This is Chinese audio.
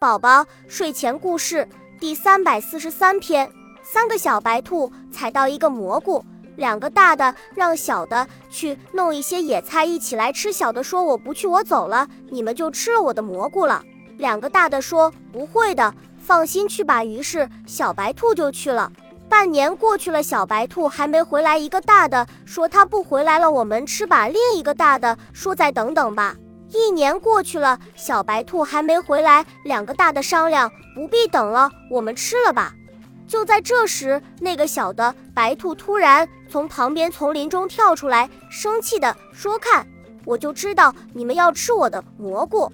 宝宝睡前故事第三百四十三篇：三个小白兔采到一个蘑菇，两个大的让小的去弄一些野菜一起来吃。小的说：“我不去，我走了，你们就吃了我的蘑菇了。”两个大的说：“不会的，放心去吧。”于是小白兔就去了。半年过去了，小白兔还没回来。一个大的说：“他不回来了，我们吃吧。”另一个大的说：“再等等吧。”一年过去了，小白兔还没回来。两个大的商量，不必等了，我们吃了吧。就在这时，那个小的白兔突然从旁边丛林中跳出来，生气地说：“看，我就知道你们要吃我的蘑菇。”